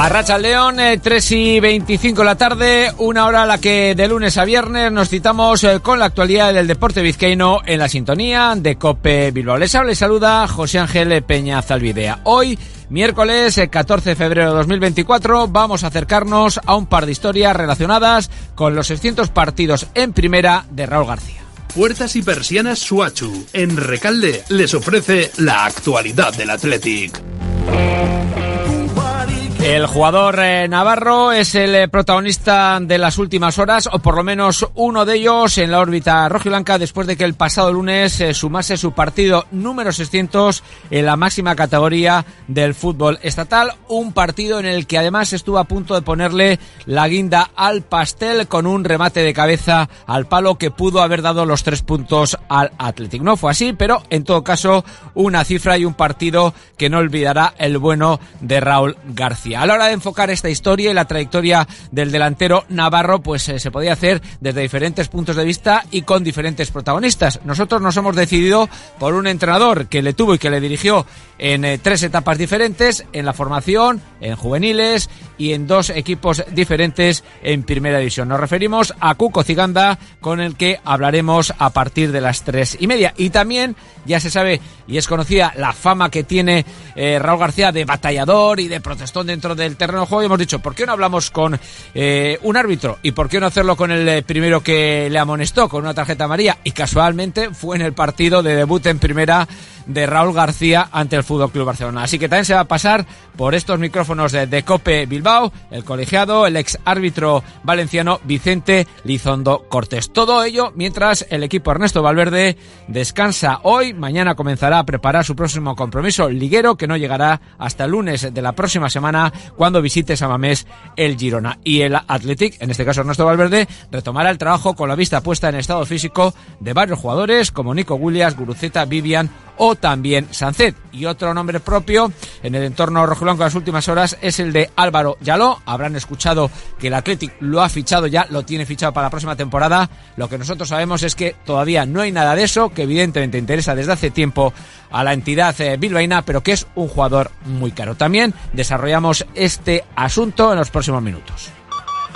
A Racha León, 3 y 25 de la tarde, una hora a la que de lunes a viernes nos citamos eh, con la actualidad del deporte vizcaíno en la sintonía de Cope Bilbao. Les habla y saluda José Ángel Peña Zalvidea. Hoy, miércoles 14 de febrero de 2024, vamos a acercarnos a un par de historias relacionadas con los 600 partidos en primera de Raúl García. Puertas y persianas Suachu, en Recalde, les ofrece la actualidad del Athletic. El jugador eh, navarro es el eh, protagonista de las últimas horas, o por lo menos uno de ellos en la órbita rojiblanca, después de que el pasado lunes eh, sumase su partido número 600 en la máxima categoría del fútbol estatal. Un partido en el que además estuvo a punto de ponerle la guinda al pastel con un remate de cabeza al palo que pudo haber dado los tres puntos al Athletic. No fue así, pero en todo caso una cifra y un partido que no olvidará el bueno de Raúl García. A la hora de enfocar esta historia y la trayectoria del delantero Navarro, pues eh, se podía hacer desde diferentes puntos de vista y con diferentes protagonistas. Nosotros nos hemos decidido por un entrenador que le tuvo y que le dirigió en eh, tres etapas diferentes, en la formación, en juveniles y en dos equipos diferentes en primera división. Nos referimos a Cuco Ciganda, con el que hablaremos a partir de las tres y media. Y también ya se sabe y es conocida la fama que tiene eh, Raúl García de batallador y de protestón dentro del terreno de juego. Y hemos dicho, ¿por qué no hablamos con eh, un árbitro? ¿Y por qué no hacerlo con el eh, primero que le amonestó con una tarjeta amarilla? Y casualmente fue en el partido de debut en primera de Raúl García ante el Fútbol Club Barcelona. Así que también se va a pasar por estos micrófonos de, de Cope Bilbao, el colegiado, el ex árbitro valenciano Vicente Lizondo Cortés. Todo ello mientras el equipo Ernesto Valverde descansa hoy, mañana comenzará a preparar su próximo compromiso liguero que no llegará hasta el lunes de la próxima semana cuando visite Samamés el Girona. Y el Athletic, en este caso Ernesto Valverde, retomará el trabajo con la vista puesta en estado físico de varios jugadores como Nico Williams, Guruceta, Vivian o también Sancet. Y otro nombre propio en el entorno rojiblanco de las últimas horas es el de Álvaro Yaló. Habrán escuchado que el Athletic lo ha fichado ya, lo tiene fichado para la próxima temporada. Lo que nosotros sabemos es que todavía no hay nada de eso, que evidentemente interesa desde hace tiempo a la entidad eh, bilbaína, pero que es un jugador muy caro. También desarrollamos este asunto en los próximos minutos.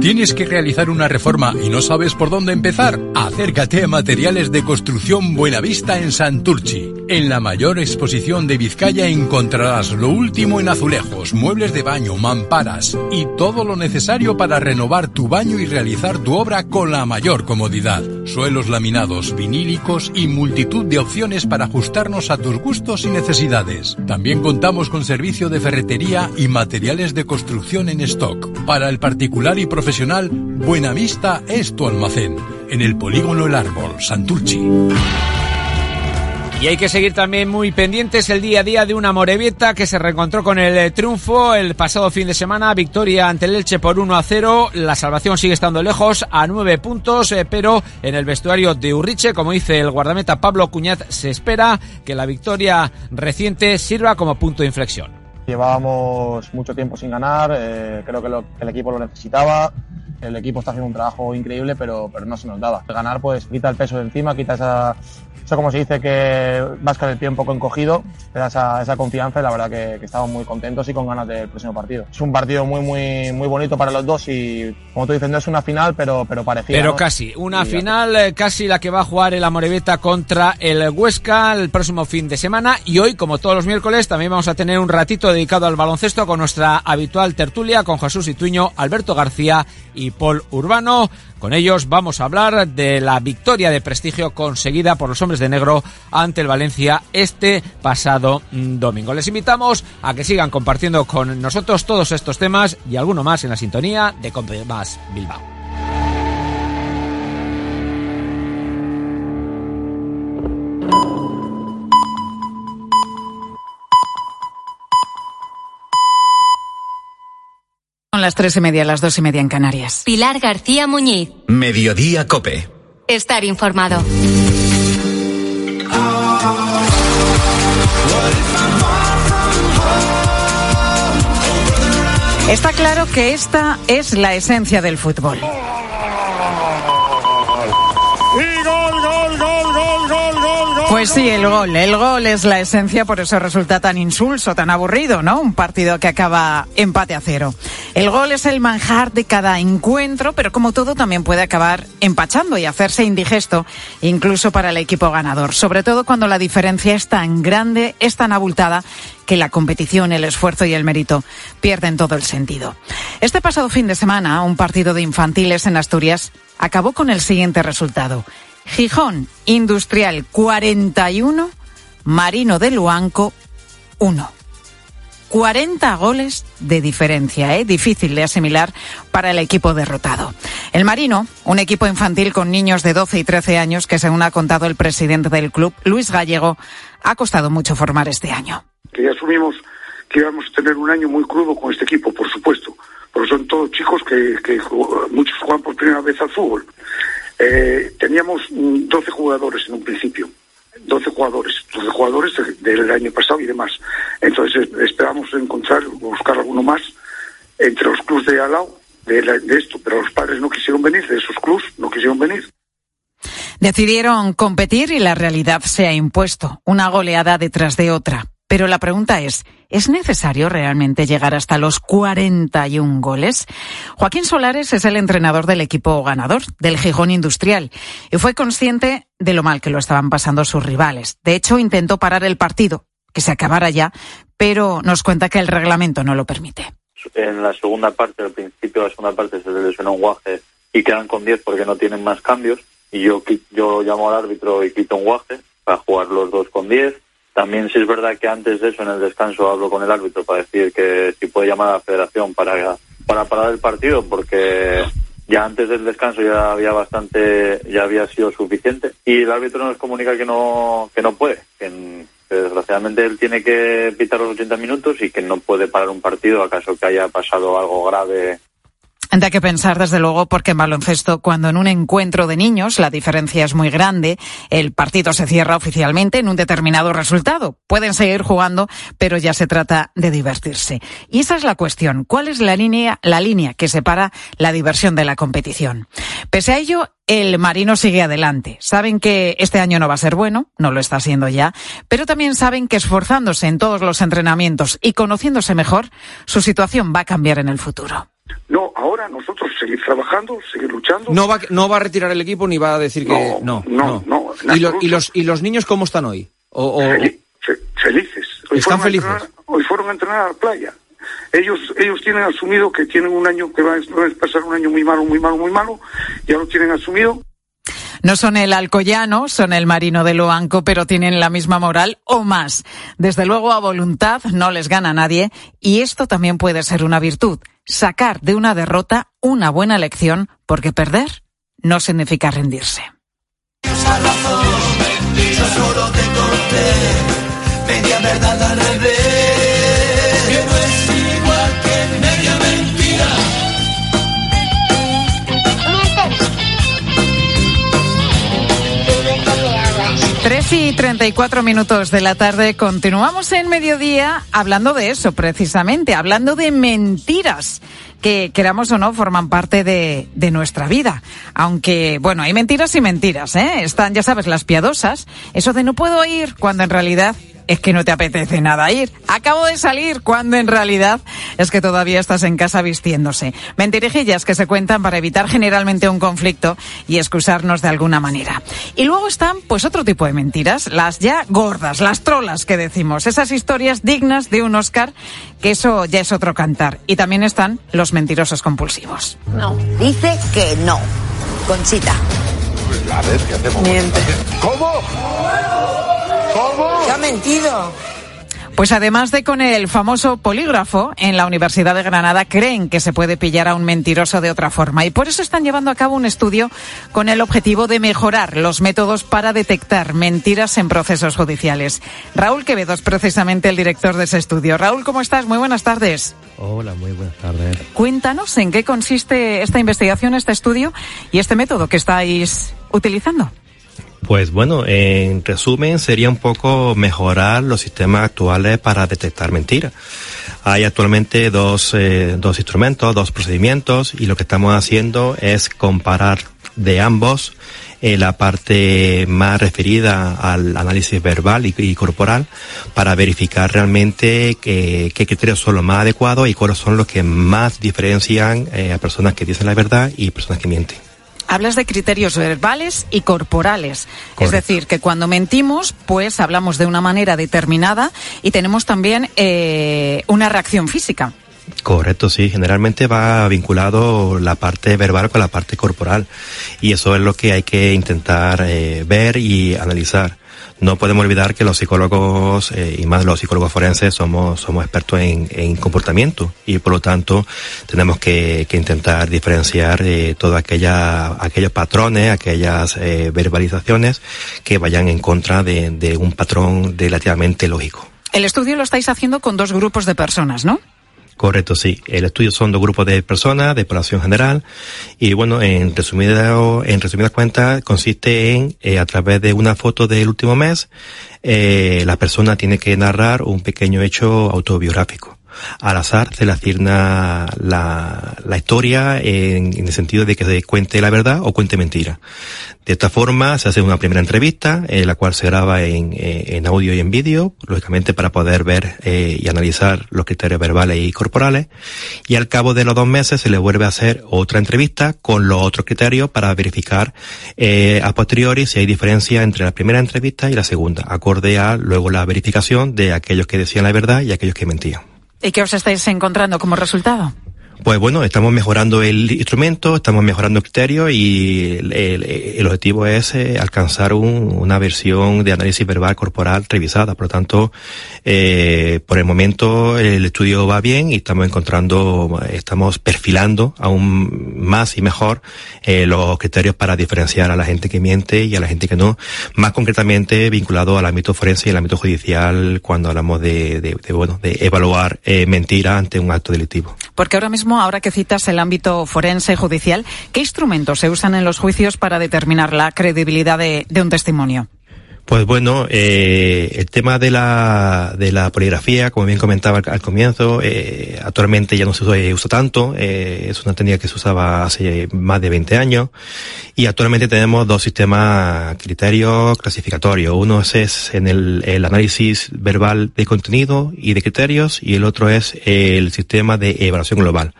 ¿Tienes que realizar una reforma y no sabes por dónde empezar? Acércate a Materiales de Construcción Buenavista en Santurchi. En la mayor exposición de Vizcaya encontrarás lo último en azulejos, muebles de baño, mamparas y todo lo necesario para renovar tu baño y realizar tu obra con la mayor comodidad. Suelos laminados, vinílicos y multitud de opciones para ajustarnos a tus gustos y necesidades. También contamos con servicio de ferretería y materiales de construcción en stock. Para el particular y profesional Buenavista es tu almacén. En el polígono El Árbol, Santurchi. Y hay que seguir también muy pendientes el día a día de una Morevieta que se reencontró con el triunfo el pasado fin de semana. Victoria ante el Elche por 1 a 0. La salvación sigue estando lejos a 9 puntos, eh, pero en el vestuario de Urriche, como dice el guardameta Pablo Cuñat, se espera que la victoria reciente sirva como punto de inflexión. Llevábamos mucho tiempo sin ganar, eh, creo que, lo, que el equipo lo necesitaba. El equipo está haciendo un trabajo increíble, pero, pero no se nos daba. Ganar, pues quita el peso de encima, quita esa, eso como se dice que vas con el pie un poco encogido, te da esa, esa confianza y la verdad que, que, estamos muy contentos y con ganas del próximo partido. Es un partido muy, muy, muy bonito para los dos y como tú dices, no es una final, pero, pero parecida. Pero ¿no? casi, una y final eh, casi la que va a jugar el Amorebieta contra el Huesca el próximo fin de semana y hoy, como todos los miércoles, también vamos a tener un ratito dedicado al baloncesto con nuestra habitual tertulia con Jesús Ituño, Alberto García y Paul Urbano. Con ellos vamos a hablar de la victoria de prestigio conseguida por los hombres de negro ante el Valencia este pasado domingo. Les invitamos a que sigan compartiendo con nosotros todos estos temas y alguno más en la sintonía de Más Bilbao. Las tres y media, las dos y media en Canarias. Pilar García Muñiz. Mediodía Cope. Estar informado. Está claro que esta es la esencia del fútbol. Pues sí, el gol. El gol es la esencia, por eso resulta tan insulso, tan aburrido, ¿no? Un partido que acaba empate a cero. El gol es el manjar de cada encuentro, pero como todo también puede acabar empachando y hacerse indigesto, incluso para el equipo ganador. Sobre todo cuando la diferencia es tan grande, es tan abultada, que la competición, el esfuerzo y el mérito pierden todo el sentido. Este pasado fin de semana, un partido de infantiles en Asturias acabó con el siguiente resultado. Gijón Industrial 41, Marino de Luanco 1. 40 goles de diferencia, ¿eh? difícil de asimilar para el equipo derrotado. El Marino, un equipo infantil con niños de 12 y 13 años que, según ha contado el presidente del club, Luis Gallego, ha costado mucho formar este año. Que ya asumimos que íbamos a tener un año muy crudo con este equipo, por supuesto, porque son todos chicos que, que muchos juegan por primera vez al fútbol. Eh, teníamos 12 jugadores en un principio. 12 jugadores, 12 jugadores del año pasado y demás. Entonces esperamos encontrar, buscar alguno más entre los clubes de al de, de, esto, pero los padres no quisieron venir, de esos clubes no quisieron venir. Decidieron competir y la realidad se ha impuesto, una goleada detrás de otra. Pero la pregunta es, ¿es necesario realmente llegar hasta los 41 goles? Joaquín Solares es el entrenador del equipo ganador, del Gijón Industrial, y fue consciente de lo mal que lo estaban pasando sus rivales. De hecho, intentó parar el partido, que se acabara ya, pero nos cuenta que el reglamento no lo permite. En la segunda parte, al principio de la segunda parte, se lesionó un guaje y quedan con 10 porque no tienen más cambios. Y yo, yo llamo al árbitro y quito un guaje para jugar los dos con 10 también sí es verdad que antes de eso, en el descanso, hablo con el árbitro para decir que si puede llamar a la federación para, para parar el partido, porque ya antes del descanso ya había bastante, ya había sido suficiente. Y el árbitro nos comunica que no, que no puede, que, desgraciadamente él tiene que pitar los 80 minutos y que no puede parar un partido acaso que haya pasado algo grave Da que pensar, desde luego, porque en baloncesto, cuando en un encuentro de niños la diferencia es muy grande, el partido se cierra oficialmente en un determinado resultado. Pueden seguir jugando, pero ya se trata de divertirse. Y esa es la cuestión. ¿Cuál es la línea, la línea que separa la diversión de la competición? Pese a ello, el Marino sigue adelante. Saben que este año no va a ser bueno, no lo está haciendo ya, pero también saben que esforzándose en todos los entrenamientos y conociéndose mejor, su situación va a cambiar en el futuro. No, ahora nosotros seguir trabajando, seguir luchando. No va, no va a retirar el equipo ni va a decir que no. No, no. ¿Y, ¿Y, los, ¿Y los niños cómo están hoy? O, felices. Hoy ¿Están felices? hoy fueron a entrenar a la playa. Ellos, ellos tienen asumido que tienen un año que va a pasar un año muy malo, muy malo, muy malo. Ya lo tienen asumido. No son el alcoyano, son el marino de Loanco, pero tienen la misma moral o más. Desde luego, a voluntad no les gana nadie y esto también puede ser una virtud. Sacar de una derrota una buena lección, porque perder no significa rendirse. 3 y 34 minutos de la tarde. Continuamos en mediodía hablando de eso, precisamente, hablando de mentiras que, queramos o no, forman parte de, de nuestra vida. Aunque, bueno, hay mentiras y mentiras, ¿eh? Están, ya sabes, las piadosas. Eso de no puedo ir cuando en realidad es que no te apetece nada ir. Acabo de salir cuando en realidad es que todavía estás en casa vistiéndose. Mentirijillas que se cuentan para evitar generalmente un conflicto y excusarnos de alguna manera. Y luego están pues otro tipo de mentiras, las ya gordas, las trolas que decimos, esas historias dignas de un Oscar, que eso ya es otro cantar. Y también están los mentirosos compulsivos. No, dice que no. Conchita. Pues, a ver, ¿qué hacemos? Miente. ¿Cómo? ¿Cómo? ¿Qué ha mentido? Pues además de con el famoso polígrafo, en la Universidad de Granada creen que se puede pillar a un mentiroso de otra forma y por eso están llevando a cabo un estudio con el objetivo de mejorar los métodos para detectar mentiras en procesos judiciales. Raúl Quevedo es precisamente el director de ese estudio. Raúl, ¿cómo estás? Muy buenas tardes. Hola, muy buenas tardes. Cuéntanos en qué consiste esta investigación, este estudio y este método que estáis utilizando. Pues bueno, en resumen sería un poco mejorar los sistemas actuales para detectar mentiras. Hay actualmente dos, eh, dos instrumentos, dos procedimientos y lo que estamos haciendo es comparar de ambos eh, la parte más referida al análisis verbal y, corporal para verificar realmente qué criterios son los más adecuados y cuáles son los que más diferencian eh, a personas que dicen la verdad y personas que mienten hablas de criterios verbales y corporales. Es decir, que cuando mentimos, pues hablamos de una manera determinada y tenemos también eh, una reacción física. Correcto, sí. Generalmente va vinculado la parte verbal con la parte corporal. Y eso es lo que hay que intentar eh, ver y analizar no podemos olvidar que los psicólogos eh, y más los psicólogos forenses somos, somos expertos en, comportamiento y por lo tanto tenemos que, intentar diferenciar eh, todos aquellos patrones, aquellas eh, verbalizaciones que vayan en contra de, de un patrón relativamente lógico. El estudio lo estáis haciendo con dos grupos de personas, ¿no? Correcto, sí. El estudio son dos grupos de personas, de población general, y bueno, en resumida, en resumidas cuentas, consiste en, eh, a través de una foto del último mes, eh, la persona tiene que narrar un pequeño hecho autobiográfico al azar se le asigna la, la historia en, en, el sentido de que se cuente la verdad o cuente mentira. De esta forma se hace una primera entrevista, en la cual se graba en, eh, en audio y en vídeo, lógicamente para poder ver eh, y analizar los criterios verbales y corporales. Y al cabo de los dos meses se le vuelve a hacer otra entrevista con los otros criterios para verificar eh, a posteriori si hay diferencia entre la primera entrevista y la segunda, acorde a luego la verificación de aquellos que decían la verdad y aquellos que mentían. ¿Y qué os estáis encontrando como resultado? Pues bueno, estamos mejorando el instrumento, estamos mejorando el criterio y el, objetivo es eh, alcanzar una versión de análisis verbal corporal revisada. Por lo tanto, eh, por el momento el estudio va bien y estamos encontrando, estamos perfilando aún más y mejor eh, los criterios para diferenciar a la gente que miente y a la gente que no. Más concretamente vinculado al ámbito forense y al ámbito judicial cuando hablamos de, de bueno, de evaluar mentira ante un acto delictivo. Porque ahora mismo ahora que citas el ámbito forense judicial, ¿qué instrumentos se usan en los juicios para determinar la credibilidad de un testimonio? Pues bueno, eh, el tema de la, de la poligrafía, como bien comentaba al, comienzo, eh, actualmente ya no se usa, tanto, eh, es una técnica que se usaba hace más de 20 años, y actualmente tenemos dos sistemas criterios clasificatorios. Uno es, en el, el, análisis verbal de contenido y de criterios, y el otro es el sistema de evaluación global.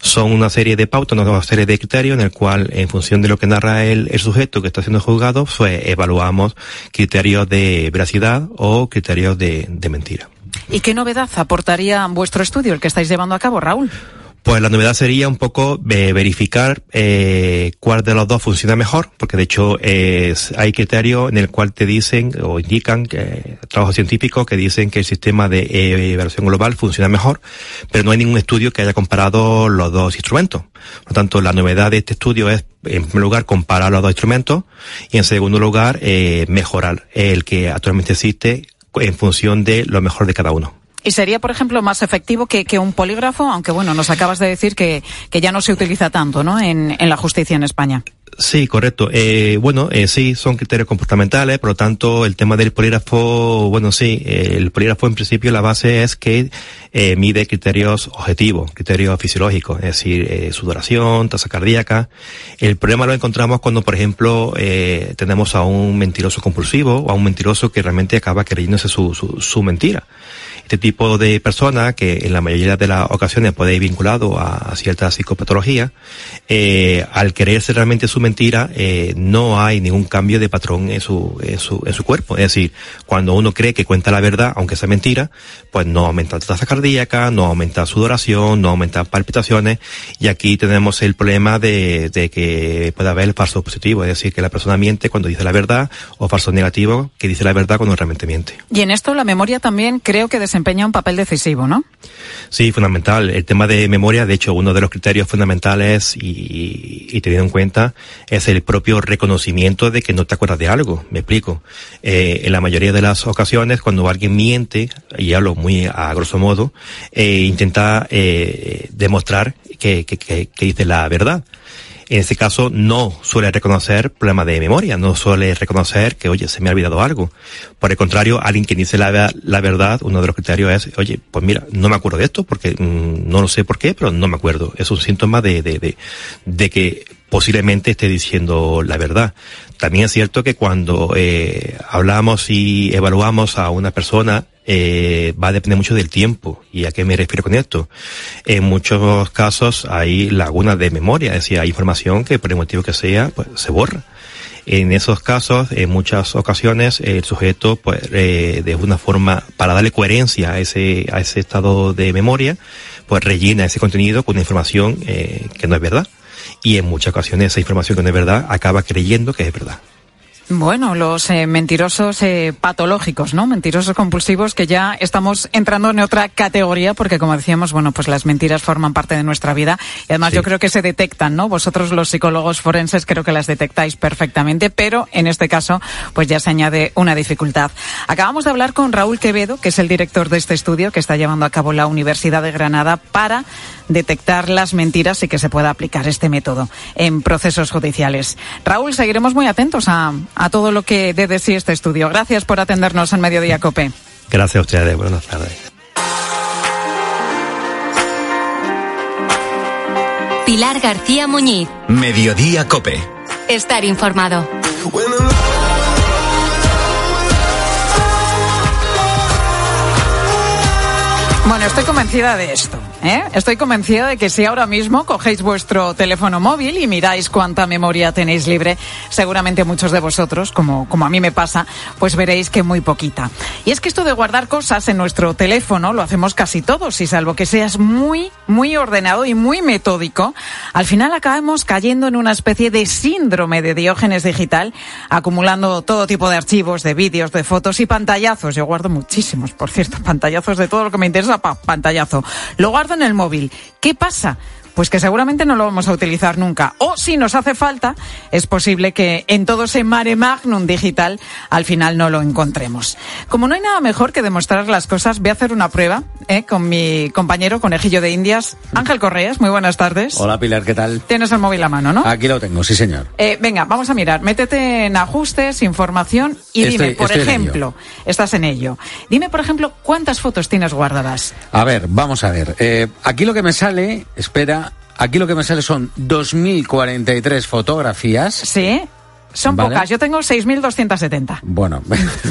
Son una serie de pautas, una serie de criterios en el cual, en función de lo que narra el, el sujeto que está siendo juzgado, pues evaluamos criterios de veracidad o criterios de mentira. ¿Y qué novedad aportaría vuestro estudio, el que estáis llevando a cabo, Raúl? Pues la novedad sería un poco eh, verificar eh, cuál de los dos funciona mejor, porque de hecho hay criterios en el cual te dicen o indican trabajos científicos que dicen que el sistema de eh, evaluación global funciona mejor, pero no hay ningún estudio que haya comparado los dos instrumentos. Por lo tanto, la novedad de este estudio es, en primer lugar, comparar los dos instrumentos y, en segundo lugar, eh, mejorar el que actualmente existe en función de lo mejor de cada uno. ¿Y sería, por ejemplo, más efectivo que, que, un polígrafo? Aunque, bueno, nos acabas de decir que, que ya no se utiliza tanto, ¿no? En, en la justicia en España. Sí, correcto. Eh, bueno, eh, sí, son criterios comportamentales, por lo tanto, el tema del polígrafo, bueno, sí, el polígrafo en principio la base es que eh, mide criterios objetivos, criterios fisiológicos, es decir, eh, sudoración, tasa cardíaca. El problema lo encontramos cuando, por ejemplo, eh, tenemos a un mentiroso compulsivo o a un mentiroso que realmente acaba creyéndose su, su, su mentira este tipo de persona, que en la mayoría de las ocasiones puede ir vinculado a, cierta psicopatología, eh, al creerse realmente su mentira, eh, no hay ningún cambio de patrón en su, en su, en su cuerpo. Es decir, cuando uno cree que cuenta la verdad, aunque sea mentira, pues no aumenta la tasa cardíaca, no aumenta sudoración, no aumenta palpitaciones, y aquí tenemos el problema de, de que puede haber falso positivo, es decir, que la persona miente cuando dice la verdad, o falso negativo, que dice la verdad cuando realmente miente. Y en esto la memoria también creo que desempeña un papel decisivo, ¿no? Sí, fundamental. El tema de memoria, de hecho, uno de los criterios fundamentales y, teniendo en cuenta es el propio reconocimiento de que no te acuerdas de algo. Me explico. Eh, en la mayoría de las ocasiones, cuando alguien miente, y hablo muy a grosso modo, eh, intenta eh, demostrar que, que, que dice la verdad en este caso no suele reconocer problemas de memoria, no suele reconocer que, oye, se me ha olvidado algo. Por el contrario, alguien que dice la, la verdad, uno de los criterios es, oye, pues mira, no me acuerdo de esto porque mm, no lo sé por qué, pero no me acuerdo. Es un síntoma de, de, de, de que posiblemente esté diciendo la verdad. También es cierto que cuando eh, hablamos y evaluamos a una persona, eh, va a depender mucho del tiempo. ¿Y a qué me refiero con esto? En muchos casos hay lagunas de memoria, es decir, hay información que por el motivo que sea, pues se borra. En esos casos, en muchas ocasiones, el sujeto, pues, eh, de una forma, para darle coherencia a ese, a ese estado de memoria, pues rellena ese contenido con una información eh, que no es verdad y en muchas ocasiones esa información que no es verdad acaba creyendo que es verdad. Bueno, los eh, mentirosos eh, patológicos, ¿no? Mentirosos compulsivos que ya estamos entrando en otra categoría porque, como decíamos, bueno, pues las mentiras forman parte de nuestra vida y además Sí. yo creo que se detectan, ¿no? Vosotros los psicólogos forenses creo que las detectáis perfectamente, pero en este caso, pues ya se añade una dificultad. Acabamos de hablar con Raúl Quevedo, que es el director de este estudio que está llevando a cabo la Universidad de Granada para detectar las mentiras y que se pueda aplicar este método en procesos judiciales. Raúl, seguiremos muy atentos a, a todo lo que dé de sí este estudio. Gracias por atendernos en Mediodía Cope. Gracias a ustedes. Buenas tardes. Pilar García Muñiz. Mediodía Cope. Estar informado. Bueno, estoy convencida de esto. ¿Eh? Estoy convencida de que si ahora mismo cogéis vuestro teléfono móvil y miráis cuánta memoria tenéis libre, seguramente muchos de vosotros, como, como a mí me pasa, pues veréis que muy poquita. Y es que esto de guardar cosas en nuestro teléfono lo hacemos casi todos, y salvo que seas muy, muy ordenado y muy metódico, al final acabamos cayendo en una especie de síndrome de diógenes digital, acumulando todo tipo de archivos, de vídeos, de fotos y pantallazos. Yo guardo muchísimos, por cierto, pantallazos de todo lo que me interesa, pa, pantallazo. En el móvil. ¿Qué pasa? Pues que seguramente no lo vamos a utilizar nunca. O si nos hace falta, es posible que en todo ese mare magnum digital al final no lo encontremos. Como no hay nada mejor que demostrar las cosas, voy a hacer una prueba ¿eh? con mi compañero conejillo de Indias, Ángel Correas. Muy buenas tardes. Hola Pilar, ¿qué tal? Tienes el móvil a mano, ¿no? Aquí lo tengo, sí señor. Eh, venga, vamos a mirar. Métete en ajustes, información y Estoy- dime, por en ejemplo, estás en ello. Dime, por ejemplo, cuántas fotos tienes guardadas. A ver, vamos a ver. Eh, aquí lo que me sale, espera, aquí lo que me sale son 2.043 fotografías. Sí, son Vale. pocas. Yo tengo 6.270. Bueno,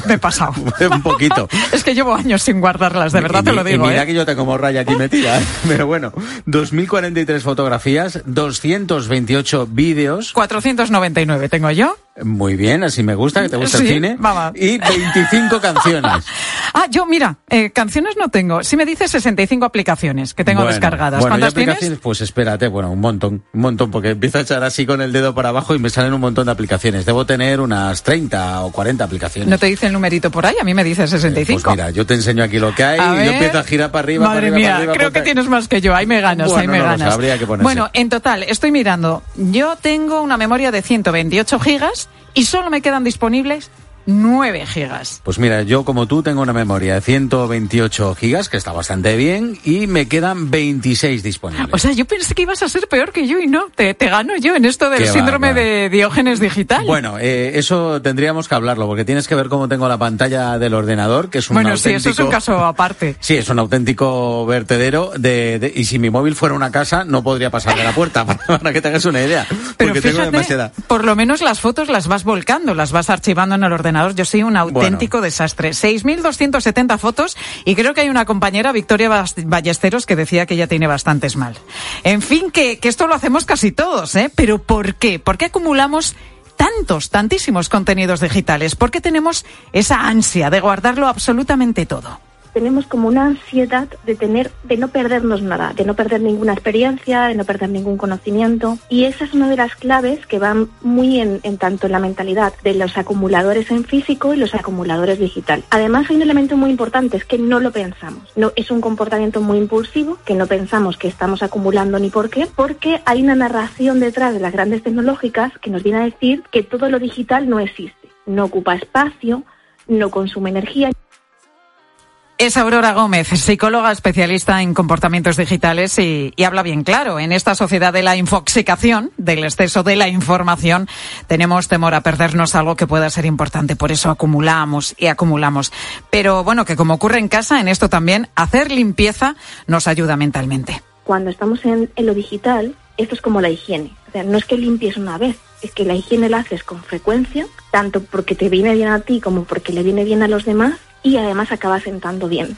Me he pasado. un poquito. es que llevo años sin guardarlas, de verdad Y te lo digo. Y mira ¿eh? que yo tengo morralla aquí metida, ¿eh? pero bueno, 2.043 fotografías, 228 vídeos. 499 tengo yo. Muy bien, así me gusta, que te gusta Sí, el cine. vamos. Y 25 canciones. Ah, yo, mira, eh, canciones no tengo. Sí me dice 65 aplicaciones que tengo Bueno, descargadas. Bueno, ¿y ¿Cuántas tienes? aplicaciones? Pues espérate, bueno, un montón, un montón, porque empiezo a echar así con el dedo para abajo y me salen un montón de aplicaciones. Debo tener unas 30 o 40 aplicaciones. ¿No te dice el numerito por ahí? A mí me dice 65. Pues mira, yo te enseño aquí lo que hay A y ver. yo empiezo a girar para arriba, Madre para arriba, mía, para arriba. creo que tienes más que yo. Ahí me ganas, Bueno, ahí me no ganas. que. Bueno, en total, estoy mirando. Yo tengo una memoria de 128 gigas y solo me quedan disponibles 9 gigas. Pues mira, yo como tú tengo una memoria de 128 gigas, que está bastante bien, y me quedan 26 disponibles. O sea, yo pensé que ibas a ser peor que yo y no. Te, te gano yo en esto del Qué síndrome va. de Diógenes digital. Bueno, eh, eso tendríamos que hablarlo, porque tienes que ver cómo tengo la pantalla del ordenador, que es un Bueno, sí, auténtico... eso es un caso aparte. Sí, es un auténtico vertedero de, de- y si mi móvil fuera una casa no podría pasar de la puerta para, que te hagas una idea, Pero porque tengo demasiada. por lo menos las fotos las vas volcando, las vas archivando en el ordenador ordenador yo soy un auténtico desastre. 6.270 fotos y creo que hay una compañera, Victoria Ballesteros, que decía que ella tiene bastantes mal. En fin, que, que esto lo hacemos casi todos, ¿eh? Pero ¿por qué? ¿Por qué acumulamos tantos, tantísimos contenidos digitales? ¿Por qué tenemos esa ansia de guardarlo absolutamente todo? Tenemos como una ansiedad de tener, de no perdernos nada, de no perder ninguna experiencia, de no perder ningún conocimiento. Y esa es una de las claves que van muy en, tanto en la mentalidad de los acumuladores en físico y los acumuladores digital. Además hay un elemento muy importante, es que no lo pensamos. No, es un comportamiento muy impulsivo, que no pensamos que estamos acumulando ni por qué, porque hay una narración detrás de las grandes tecnológicas que nos viene a decir que todo lo digital no existe, no ocupa espacio, no consume energía. Es Aurora Gómez, psicóloga especialista en comportamientos digitales y, habla bien claro. En esta sociedad de la infoxicación, del exceso de la información, tenemos temor a perdernos algo que pueda ser importante. Por eso acumulamos y acumulamos. Pero bueno, que como ocurre en casa, en esto también, hacer limpieza nos ayuda mentalmente. Cuando estamos en, en lo digital, esto es como la higiene. O sea, no es que limpies una vez, es que la higiene la haces con frecuencia, tanto porque te viene bien a ti como porque le viene bien a los demás y además acaba sentando bien.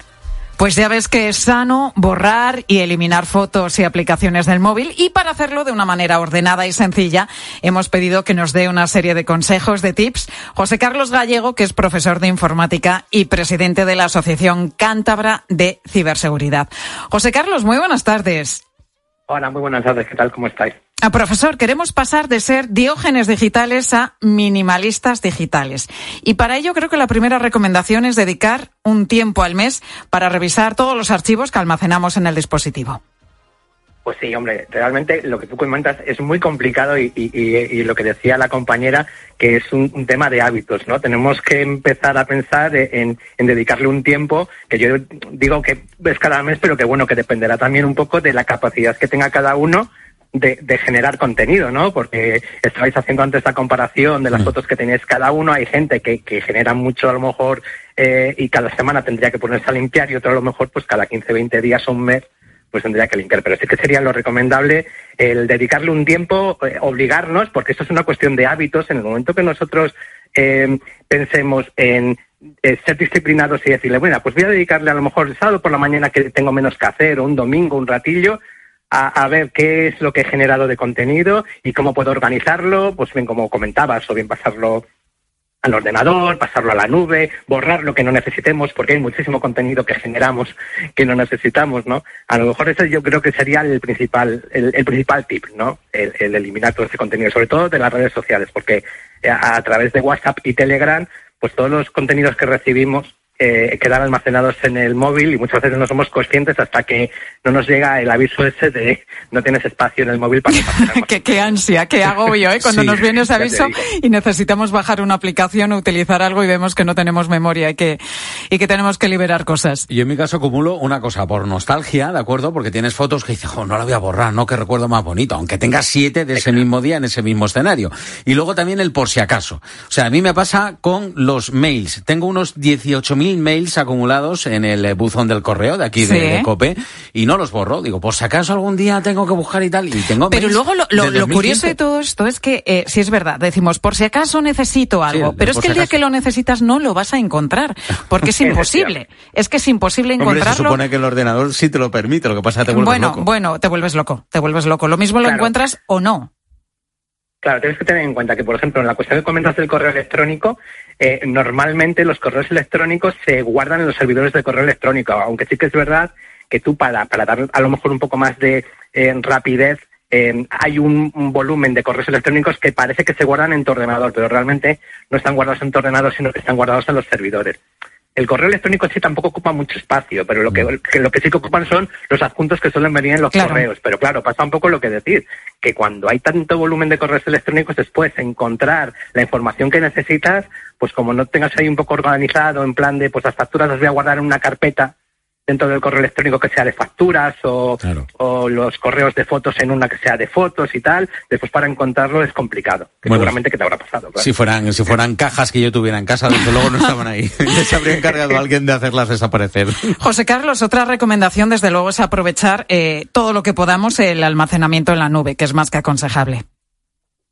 Pues ya ves que es sano borrar y eliminar fotos y aplicaciones del móvil y para hacerlo de una manera ordenada y sencilla hemos pedido que nos dé una serie de consejos, de tips. José Carlos Gallego, que es profesor de informática y presidente de la Asociación Cántabra de Ciberseguridad. José Carlos, muy buenas tardes. Hola, muy buenas tardes. ¿Qué tal? ¿Cómo estáis? Ah, profesor, queremos pasar de ser diógenes digitales a minimalistas digitales. Y para ello creo que la primera recomendación es dedicar un tiempo al mes para revisar todos los archivos que almacenamos en el dispositivo. Pues sí, hombre, realmente lo que tú comentas es muy complicado y, lo que decía la compañera, que es un, tema de hábitos, ¿no? Tenemos que empezar a pensar en, en, dedicarle un tiempo, que yo digo que es cada mes, pero que bueno, que dependerá también un poco de la capacidad que tenga cada uno de, generar contenido, ¿no? Porque estabais haciendo antes la comparación de las mm. fotos que tenéis cada uno. Hay gente que, que genera mucho a lo mejor eh, y cada semana tendría que ponerse a limpiar y otro a lo mejor pues cada 15, 20 días o un mes pues tendría que limpiar. Pero sí que sería lo recomendable el dedicarle un tiempo, eh, obligarnos, porque esto es una cuestión de hábitos. En el momento que nosotros eh, pensemos en ser disciplinados y decirle, bueno, pues voy a dedicarle a lo mejor el sábado por la mañana que tengo menos que hacer, o un domingo, un ratillo, a, ver qué es lo que he generado de contenido y cómo puedo organizarlo, pues bien como comentabas, o bien pasarlo al ordenador, pasarlo a la nube, borrar lo que no necesitemos, porque hay muchísimo contenido que generamos que no necesitamos, ¿no? A lo mejor ese yo creo que sería el principal, el, principal tip, ¿no? El, eliminar todo ese contenido, sobre todo de las redes sociales, porque a través de WhatsApp y Telegram, pues todos los contenidos que recibimos eh, quedar almacenados en el móvil y muchas veces no somos conscientes hasta que no nos llega el aviso ese de no tienes espacio en el móvil para qué, qué ansia, qué agobio, ¿eh? Cuando nos viene ese aviso y necesitamos bajar una aplicación o utilizar algo y vemos que no tenemos memoria y que, y que tenemos que liberar cosas. Y en mi caso acumulo una cosa por nostalgia, ¿de acuerdo? Porque tienes fotos que dices, oh, no la voy a borrar, no, que recuerdo más bonito, aunque tengas siete de ese mismo día en ese mismo escenario. Y luego también el por si acaso. O sea, a mí me pasa con los mails. Tengo unos 18.000 mails acumulados en el eh, buzón del correo de aquí de, COPE y no los borro. Digo, por si acaso algún día tengo que buscar y tal. Y tengo Pero luego lo, curioso de todo esto es que, eh, si es verdad, decimos, por si acaso necesito algo, pero es que el día que lo necesitas no lo vas a encontrar, porque es imposible. es que es imposible encontrarlo. se supone que el ordenador sí te lo permite, lo que pasa es que te vuelves bueno, loco. Bueno, te vuelves loco, te vuelves loco. Lo mismo lo encuentras o no. Claro, tienes que tener en cuenta que, por ejemplo, en la cuestión que comentas del correo electrónico, eh, normalmente los correos electrónicos se guardan en los servidores de correo electrónico, aunque sí que es verdad que tú para, para dar a lo mejor un poco más de eh, rapidez, eh, hay un, volumen de correos electrónicos que parece que se guardan en tu ordenador, pero realmente no están guardados en tu ordenador, sino que están guardados en los servidores. El correo electrónico sí tampoco ocupa mucho espacio, pero lo que, mm. lo que sí que ocupan son los adjuntos que suelen venir en los correos. Pero claro, pasa un poco lo que decir, que cuando hay tanto volumen de correos electrónicos, después encontrar la información que necesitas, pues como no tengas ahí un poco organizado, en plan de, pues las facturas las voy a guardar en una carpeta, dentro del correo electrónico que sea de facturas o, o, los correos de fotos en una que sea de fotos y tal, después para encontrarlo es complicado, seguramente que te habrá pasado. Si fueran si fueran cajas que yo tuviera en casa, desde luego no estaban ahí. se habría encargado alguien de hacerlas desaparecer. José Carlos, otra recomendación desde luego es aprovechar eh, todo lo que podamos el almacenamiento en la nube, que es más que aconsejable.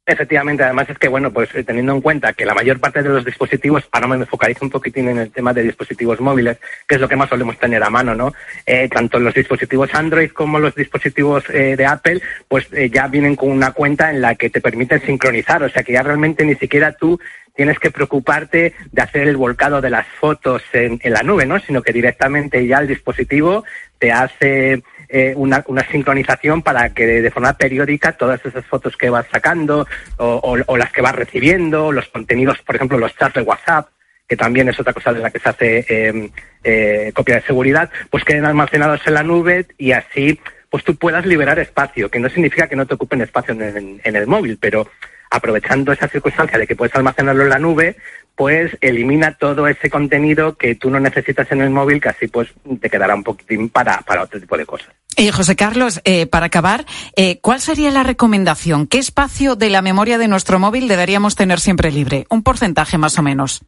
Efectivamente, además es que, bueno, pues eh, teniendo en cuenta que la mayor parte de los dispositivos, ahora me focalizo un poquitín en el tema de dispositivos móviles, que es lo que más solemos tener a mano, ¿no? Eh, tanto los dispositivos Android como los dispositivos eh, de Apple, pues ya vienen con una cuenta en la que te permiten sincronizar, o sea que ya realmente ni siquiera tú tienes que preocuparte de hacer el volcado de las fotos en, en la nube, ¿no? Sino que directamente ya el dispositivo te hace eh, una, sincronización para que de, forma periódica todas esas fotos que vas sacando o, las que vas recibiendo, los contenidos, por ejemplo, los chats de WhatsApp, que también es otra cosa de la que se hace eh, eh, copia de seguridad, pues queden almacenados en la nube y así pues tú puedas liberar espacio, que no significa que no te ocupen espacio en, en el móvil, pero aprovechando esa circunstancia de que puedes almacenarlo en la nube, pues elimina todo ese contenido que tú no necesitas en el móvil, que así pues te quedará un poquitín para, para otro tipo de cosas. Y José Carlos, eh, para acabar, eh, ¿cuál sería la recomendación? ¿Qué espacio de la memoria de nuestro móvil deberíamos tener siempre libre? Un porcentaje más o menos.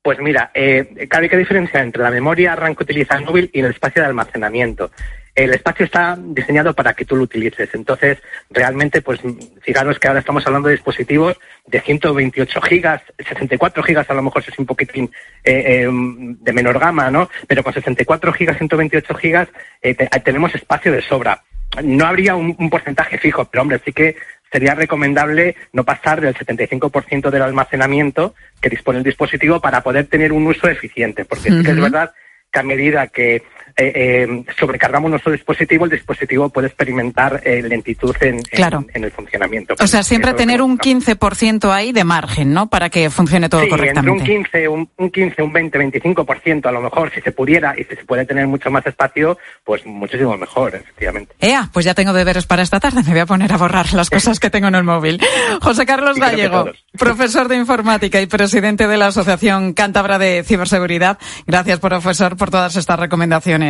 Pues mira, eh, hay que diferenciar entre la memoria arranque utiliza el móvil y el espacio de almacenamiento el espacio está diseñado para que tú lo utilices. Entonces, realmente, pues fijaros que ahora estamos hablando de dispositivos de 128 gigas, 64 gigas a lo mejor es un poquitín eh, eh, de menor gama, ¿no? Pero con 64 gigas, 128 gigas eh, tenemos espacio de sobra. No habría un, porcentaje fijo, pero hombre, sí que sería recomendable no pasar del 75% del almacenamiento que dispone el dispositivo para poder tener un uso eficiente, porque sí que es verdad que a medida que eh, eh, sobrecargamos nuestro dispositivo, el dispositivo puede experimentar eh, lentitud en, en, el funcionamiento. O sea, siempre tener un 15% ahí de margen, ¿no? Para que funcione todo sí, correctamente. Entre un 15, un, un 15, un 20, 25%, a lo mejor, si se pudiera y si se puede tener mucho más espacio, pues muchísimo mejor, efectivamente. Ea, pues ya tengo deberes para esta tarde. Me voy a poner a borrar las cosas que tengo en el móvil. José Carlos Gallego, profesor de informática y presidente de la Asociación Cántabra de Ciberseguridad. Gracias, profesor, por todas estas recomendaciones.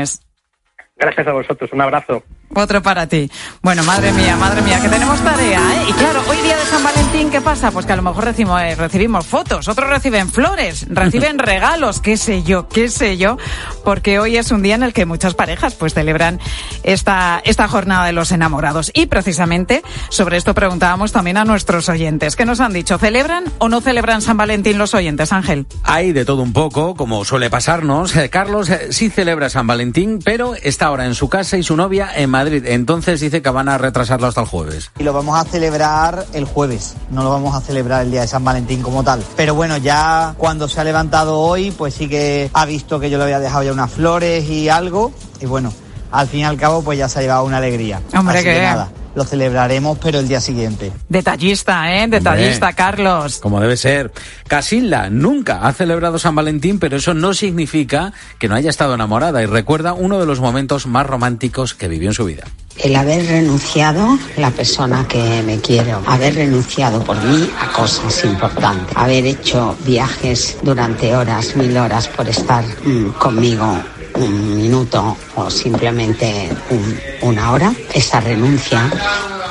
Gracias a vosotros, un abrazo. Otro para ti. Bueno, madre mía, madre mía, que tenemos tarea, ¿eh? Y claro, hoy día de San Valentín, ¿qué pasa? Pues que a lo mejor recibimos, eh, recibimos fotos, otros reciben flores, reciben regalos, qué sé yo, qué sé yo, porque hoy es un día en el que muchas parejas pues celebran esta, esta jornada de los enamorados. Y precisamente sobre esto preguntábamos también a nuestros oyentes. ¿Qué nos han dicho? ¿Celebran o no celebran San Valentín los oyentes, Ángel? Hay de todo un poco, como suele pasarnos. Eh, Carlos eh, sí celebra San Valentín, pero está ahora en su casa y su novia en Madrid entonces dice que van a retrasarlo hasta el jueves. Y lo vamos a celebrar el jueves, no lo vamos a celebrar el día de San Valentín como tal. Pero bueno, ya cuando se ha levantado hoy, pues sí que ha visto que yo le había dejado ya unas flores y algo. Y bueno, al fin y al cabo, pues ya se ha llevado una alegría. Hombre, Así que nada lo celebraremos, pero el día siguiente. Detallista, ¿eh? Detallista, Carlos. Como debe ser. Casilda nunca ha celebrado San Valentín, pero eso no significa que no haya estado enamorada y recuerda uno de los momentos más románticos que vivió en su vida. El haber renunciado, la persona que me quiero, haber renunciado por mí a cosas importantes, haber hecho viajes durante horas, mil horas por estar mm, conmigo un minuto o simplemente una hora, esa renuncia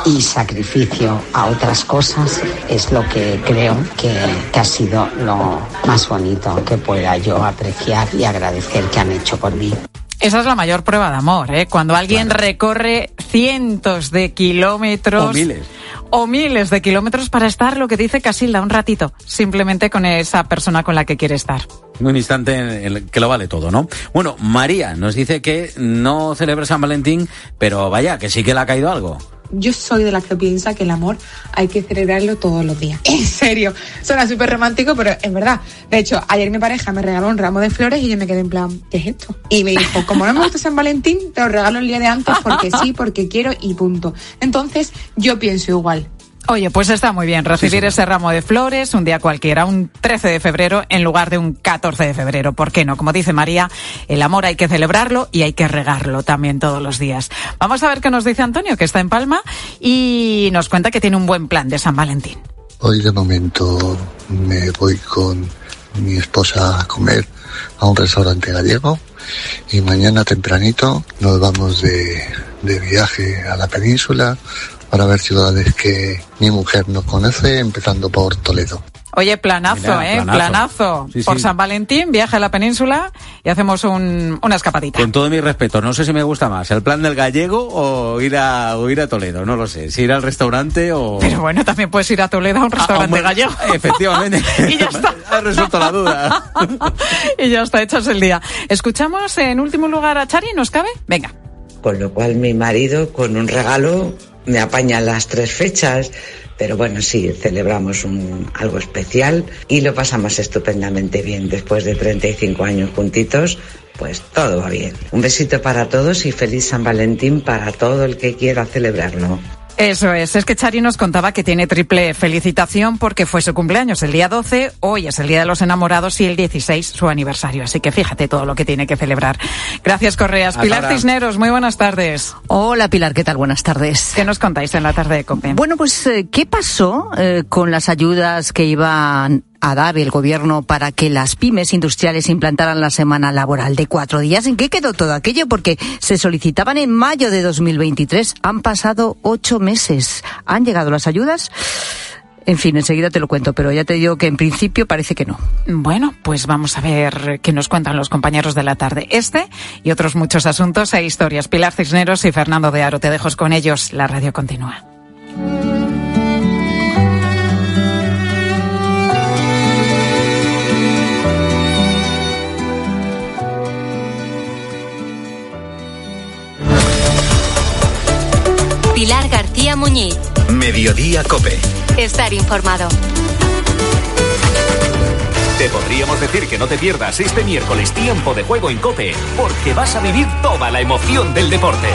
y sacrificio a otras cosas es lo que creo que, ha sido lo más bonito que pueda yo apreciar y agradecer que han hecho por mí. Esa es la mayor prueba de amor, ¿eh? Cuando alguien recorre cientos de kilómetros. O miles. O miles de kilómetros para estar, lo que dice Casilda, un ratito, simplemente con esa persona con la que quiere estar. Un instante en que lo vale todo, ¿no? Bueno, María nos dice que no celebra San Valentín, pero vaya, que sí que le ha caído algo yo soy de las que piensa que el amor hay que celebrarlo todos los días. En serio, suena súper romántico, pero es verdad. De hecho, ayer mi pareja me regaló un ramo de flores y yo me quedé en plan, ¿qué es esto? Y me dijo, como no me gusta San Valentín, te lo regalo el día de antes porque sí, porque quiero y punto. Entonces, yo pienso igual. Oye, pues está muy bien recibir ese ramo de flores un día cualquiera, un 13 de febrero en lugar de un 14 de febrero. ¿Por qué no? Como dice María, el amor hay que celebrarlo y hay que regarlo también todos los días. Vamos a ver qué nos dice Antonio, que está en Palma y nos cuenta que tiene un buen plan de San Valentín. Hoy de momento me voy con mi esposa a comer a un restaurante gallego y mañana tempranito nos vamos de, de viaje a la península para ver ciudades que mi mujer no conoce, empezando por Toledo. Oye, planazo, Mira, ¿eh? planazo. Planazo. Sí, Por sí. San Valentín, viaje a la península y hacemos un- una escapadita. Con todo mi respeto, no sé si me gusta más el plan del gallego o ir a, o ir a Toledo, no lo sé. Si ir al restaurante o... Pero bueno, también puedes ir a Toledo a un restaurante gallego. Efectivamente. y ya está. Ha resuelto la duda. y ya está, echas el día. Escuchamos en último lugar a Chari, ¿nos cabe? Venga. Con lo cual mi marido con un regalo me apaña las tres fechas. Pero bueno, sí, celebramos un, algo especial y lo pasamos estupendamente bien. Después de 35 años juntitos, pues todo va bien. Un besito para todos y feliz San Valentín para todo el que quiera celebrarlo. Eso es, es que Chari nos contaba que tiene triple felicitación porque fue su cumpleaños el día 12, hoy es el Día de los Enamorados y el 16 su aniversario. Así que fíjate todo lo que tiene que celebrar. Gracias, Correas. Hasta Pilar ahora. Cisneros, muy buenas tardes. Hola Pilar, ¿qué tal? Buenas tardes. ¿Qué nos contáis en la tarde de COPE? Bueno, pues, eh, ¿qué pasó eh, con las ayudas que iban a dar el gobierno para que las pymes industriales implantaran la semana laboral de cuatro días? ¿En qué quedó todo aquello? Porque se solicitaban en mayo de 2023. Han pasado ocho meses. ¿Han llegado las ayudas? En fin, enseguida te lo cuento, pero ya te digo que en principio parece que no. Bueno, pues vamos a ver qué nos cuentan los compañeros de la tarde. Este y otros muchos asuntos e historias. Pilar Cisneros y Fernando de Aro, te dejo con ellos. La radio continúa. Pilar García Muñiz. Mediodía Cope. Estar informado. Te podríamos decir que no te pierdas este miércoles tiempo de juego en Cope, porque vas a vivir toda la emoción del deporte.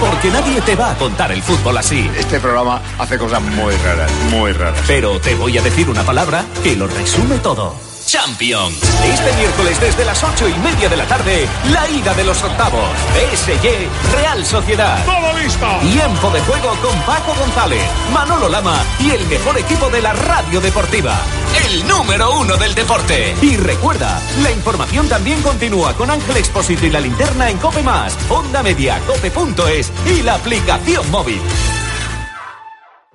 Porque nadie te va a contar el fútbol así. Este programa hace cosas muy raras, muy raras. Pero te voy a decir una palabra que lo resume todo. Champions. Este miércoles desde las ocho y media de la tarde, la ida de los octavos. PSG, Real Sociedad. ¡Todo listo! Tiempo de juego con Paco González, Manolo Lama y el mejor equipo de la radio deportiva. El número uno del deporte. Y recuerda, la información también continúa con Ángel Expósito y la linterna en Cope Más, Onda Media, Cope.es y la aplicación móvil.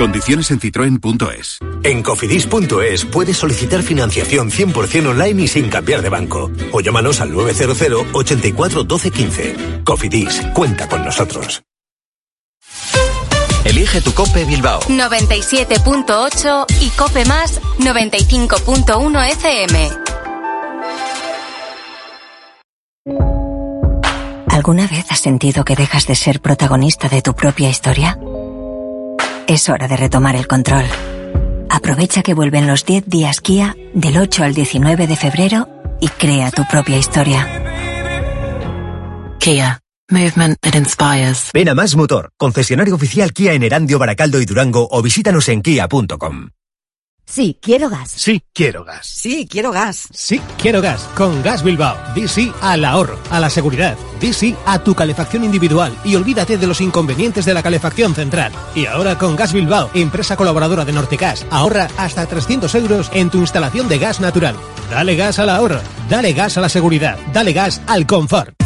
Condiciones en citroen.es. En cofidis.es puedes solicitar financiación 100% online y sin cambiar de banco. O llámanos al 900 84 12 15. Cofidis, cuenta con nosotros. Elige tu Cope Bilbao. 97.8 y Cope Más 95.1 FM. ¿Alguna vez has sentido que dejas de ser protagonista de tu propia historia? Es hora de retomar el control. Aprovecha que vuelven los 10 días Kia del 8 al 19 de febrero y crea tu propia historia. Kia. Movement that inspires. Ven a Más Motor, concesionario oficial Kia en Erandio, Baracaldo y Durango o visítanos en kia.com. Sí, quiero gas. Sí, quiero gas. Sí, quiero gas. Sí, quiero gas. Con Gas Bilbao. Di sí al ahorro, a la seguridad. Di sí a tu calefacción individual y olvídate de los inconvenientes de la calefacción central. Y ahora con Gas Bilbao, empresa colaboradora de Nortegas, ahorra hasta 300 euros en tu instalación de gas natural. Dale gas al ahorro, dale gas a la seguridad, dale gas al confort.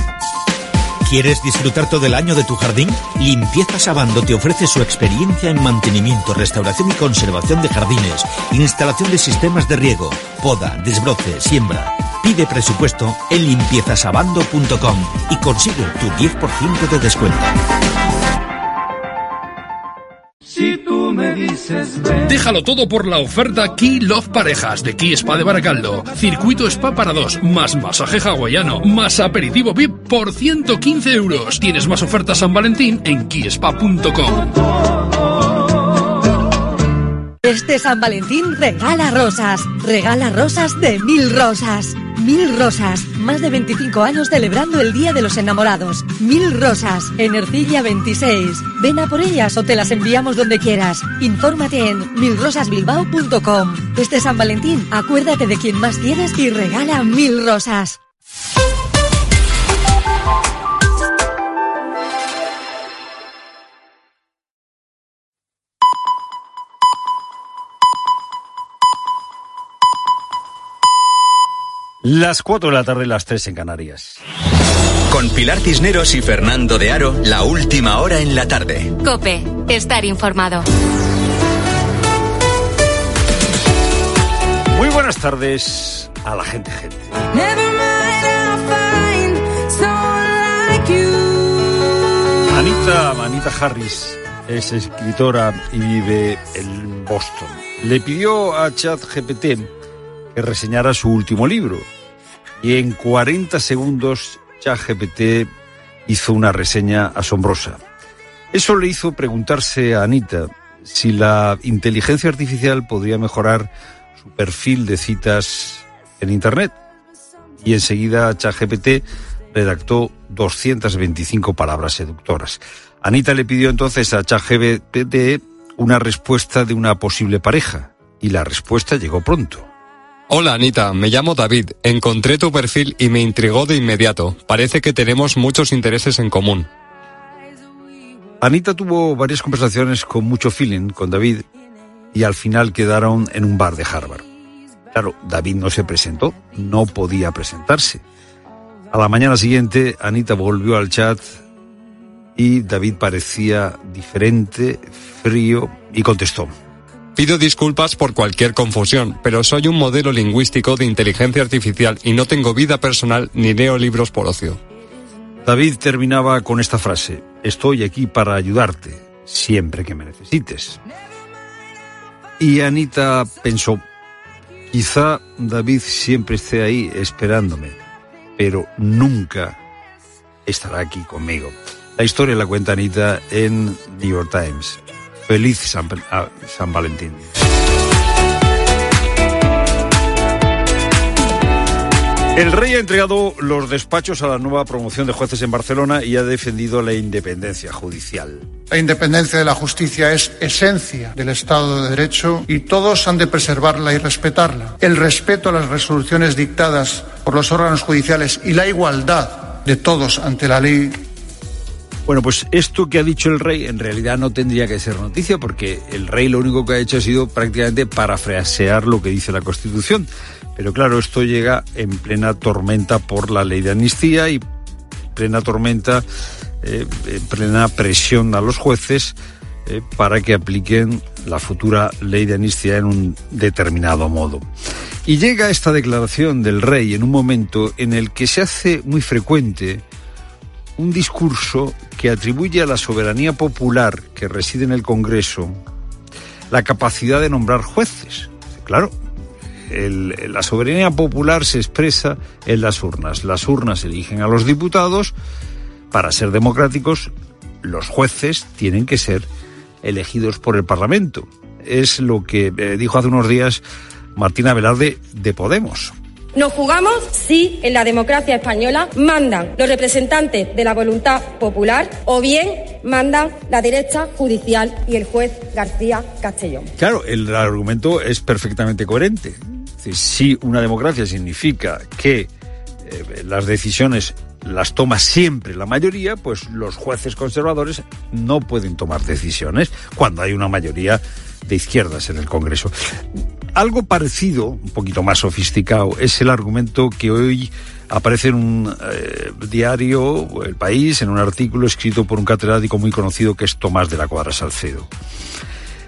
¿Quieres disfrutar todo el año de tu jardín? Limpieza Sabando te ofrece su experiencia en mantenimiento, restauración y conservación de jardines, instalación de sistemas de riego, poda, desbroce, siembra. Pide presupuesto en limpiezasabando.com y consigue tu 10% de descuento. Si tú me dices Déjalo todo por la oferta Key Love Parejas de Key Spa de Baracaldo. Circuito spa para dos, más masaje hawaiano, más aperitivo VIP por 115 euros. Tienes más ofertas San Valentín en keyspa.com. Este San Valentín regala rosas. Regala rosas de mil rosas. Mil rosas. Más de 25 años celebrando el Día de los Enamorados. Mil rosas. En Ercilla 26. Ven a por ellas o te las enviamos donde quieras. Infórmate en milrosasbilbao.com. Este San Valentín, acuérdate de quien más quieres y regala mil rosas. Las 4 de la tarde, las 3 en Canarias. Con Pilar Cisneros y Fernando de Aro, la última hora en la tarde. Cope, estar informado. Muy buenas tardes a la gente, gente. Anita, Anita Harris es escritora y vive en Boston. Le pidió a ChatGPT que reseñara su último libro y en 40 segundos ChatGPT hizo una reseña asombrosa. Eso le hizo preguntarse a Anita si la inteligencia artificial podría mejorar su perfil de citas en Internet. Y enseguida ChatGPT redactó 225 palabras seductoras. Anita le pidió entonces a ChatGPT una respuesta de una posible pareja y la respuesta llegó pronto. Hola Anita, me llamo David. Encontré tu perfil y me intrigó de inmediato. Parece que tenemos muchos intereses en común. Anita tuvo varias conversaciones con mucho feeling con David y al final quedaron en un bar de Harvard. Claro, David no se presentó, no podía presentarse. A la mañana siguiente, Anita volvió al chat y David parecía diferente, frío y contestó. Pido disculpas por cualquier confusión, pero soy un modelo lingüístico de inteligencia artificial y no tengo vida personal ni leo libros por ocio. David terminaba con esta frase, estoy aquí para ayudarte, siempre que me necesites. Y Anita pensó, quizá David siempre esté ahí esperándome, pero nunca estará aquí conmigo. La historia la cuenta Anita en New York Times. Feliz San, ah, San Valentín. El rey ha entregado los despachos a la nueva promoción de jueces en Barcelona y ha defendido la independencia judicial. La independencia de la justicia es esencia del Estado de Derecho y todos han de preservarla y respetarla. El respeto a las resoluciones dictadas por los órganos judiciales y la igualdad de todos ante la ley bueno, pues esto que ha dicho el rey en realidad no tendría que ser noticia porque el rey lo único que ha hecho ha sido prácticamente parafrasear lo que dice la Constitución. Pero claro, esto llega en plena tormenta por la ley de amnistía y plena tormenta, eh, en plena presión a los jueces eh, para que apliquen la futura ley de amnistía en un determinado modo. Y llega esta declaración del rey en un momento en el que se hace muy frecuente un discurso que atribuye a la soberanía popular que reside en el Congreso la capacidad de nombrar jueces. Claro, la soberanía popular se expresa en las urnas. Las urnas eligen a los diputados. Para ser democráticos, los jueces tienen que ser elegidos por el Parlamento. Es lo que eh, dijo hace unos días Martina Velarde de Podemos. Nos jugamos si en la democracia española mandan los representantes de la voluntad popular o bien mandan la derecha judicial y el juez García Castellón. Claro, el argumento es perfectamente coherente. Si una democracia significa que eh, las decisiones las toma siempre la mayoría, pues los jueces conservadores no pueden tomar decisiones cuando hay una mayoría de izquierdas en el Congreso. Algo parecido, un poquito más sofisticado, es el argumento que hoy aparece en un eh, diario, El País, en un artículo escrito por un catedrático muy conocido que es Tomás de la Cuadra Salcedo.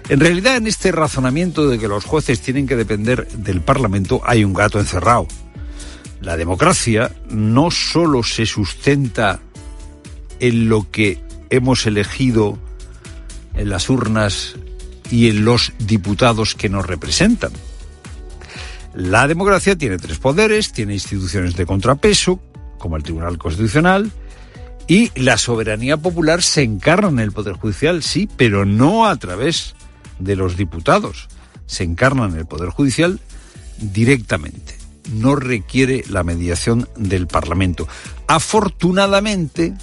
En realidad, en este razonamiento de que los jueces tienen que depender del Parlamento, hay un gato encerrado. La democracia no solo se sustenta en lo que hemos elegido en las urnas y en los diputados que nos representan. La democracia tiene tres poderes, tiene instituciones de contrapeso, como el Tribunal Constitucional, y la soberanía popular se encarna en el Poder Judicial, sí, pero no a través de los diputados. Se encarna en el Poder Judicial directamente. No requiere la mediación del Parlamento. Afortunadamente,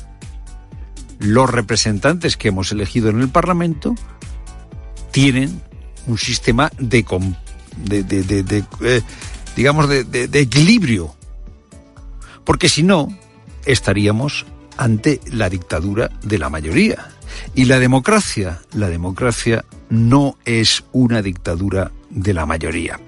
los representantes que hemos elegido en el Parlamento tienen un sistema de, de, eh, digamos, de equilibrio. Porque si no, estaríamos ante la dictadura de la mayoría. Y la democracia, la democracia no es una dictadura de la mayoría.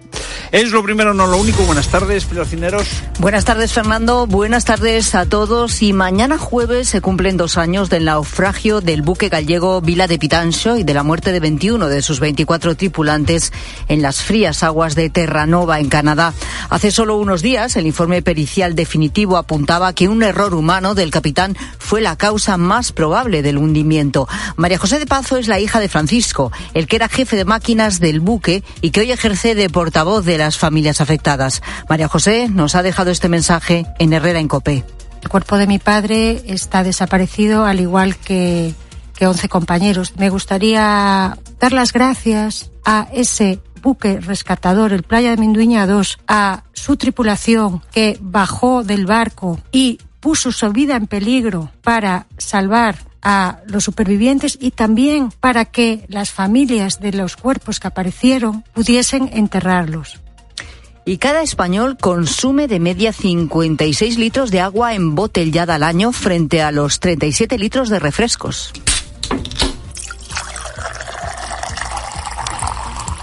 Es lo primero, no lo único. Buenas tardes, Cineros. Buenas tardes, Fernando. Buenas tardes a todos. Y mañana jueves se cumplen dos años del naufragio del buque gallego Vila de Pitancho y de la muerte de 21 de sus 24 tripulantes en las frías aguas de Terranova, en Canadá. Hace solo unos días, el informe pericial definitivo apuntaba que un error humano del capitán fue la causa más probable del hundimiento. María José de Pazo es la hija de Francisco, el que era jefe de máquinas del buque y que hoy ejerce de portavoz de las familias afectadas. María José nos ha dejado este mensaje en Herrera en Copé. El cuerpo de mi padre está desaparecido, al igual que, que 11 compañeros. Me gustaría dar las gracias a ese buque rescatador, el Playa de Minduña 2, a su tripulación que bajó del barco y puso su vida en peligro para salvar a los supervivientes y también para que las familias de los cuerpos que aparecieron pudiesen enterrarlos. Y cada español consume de media 56 litros de agua embotellada al año frente a los 37 litros de refrescos.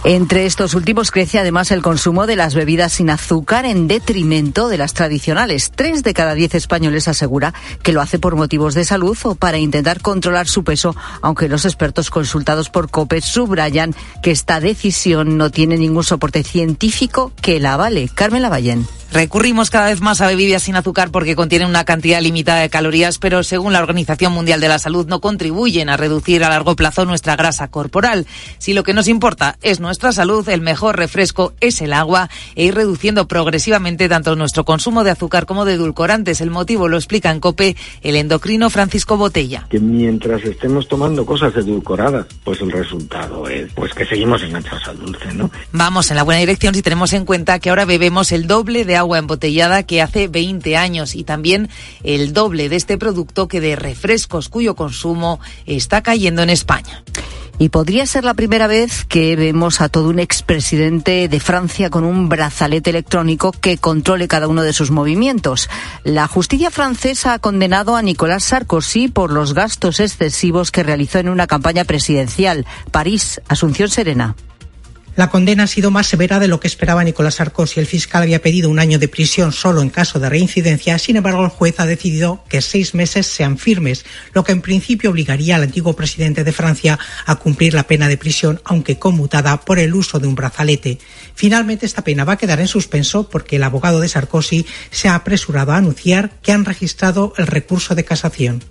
Entre estos últimos crece además el consumo de las bebidas sin azúcar en detrimento de las tradicionales. Tres de cada diez españoles asegura que lo hace por motivos de salud o para intentar controlar su peso, aunque los expertos consultados por COPE subrayan que esta decisión no tiene ningún soporte científico que la avale. Carmen Lavallén. Recurrimos cada vez más a bebidas sin azúcar porque contienen una cantidad limitada de calorías, pero según la Organización Mundial de la Salud no contribuyen a reducir a largo plazo nuestra grasa corporal. Si lo que nos importa es nuestra salud, el mejor refresco es el agua e ir reduciendo progresivamente tanto nuestro consumo de azúcar como de edulcorantes. El motivo lo explica en COPE el endocrino Francisco Botella. Que mientras estemos tomando cosas edulcoradas, pues el resultado es pues que seguimos enganchados al dulce, ¿no? Vamos en la buena dirección si tenemos en cuenta que ahora bebemos el doble de agua agua embotellada que hace 20 años y también el doble de este producto que de refrescos cuyo consumo está cayendo en España. Y podría ser la primera vez que vemos a todo un expresidente de Francia con un brazalete electrónico que controle cada uno de sus movimientos. La justicia francesa ha condenado a Nicolas Sarkozy por los gastos excesivos que realizó en una campaña presidencial. París, Asunción Serena. La condena ha sido más severa de lo que esperaba Nicolás Sarkozy. El fiscal había pedido un año de prisión solo en caso de reincidencia. Sin embargo, el juez ha decidido que seis meses sean firmes, lo que en principio obligaría al antiguo presidente de Francia a cumplir la pena de prisión, aunque conmutada por el uso de un brazalete. Finalmente, esta pena va a quedar en suspenso porque el abogado de Sarkozy se ha apresurado a anunciar que han registrado el recurso de casación.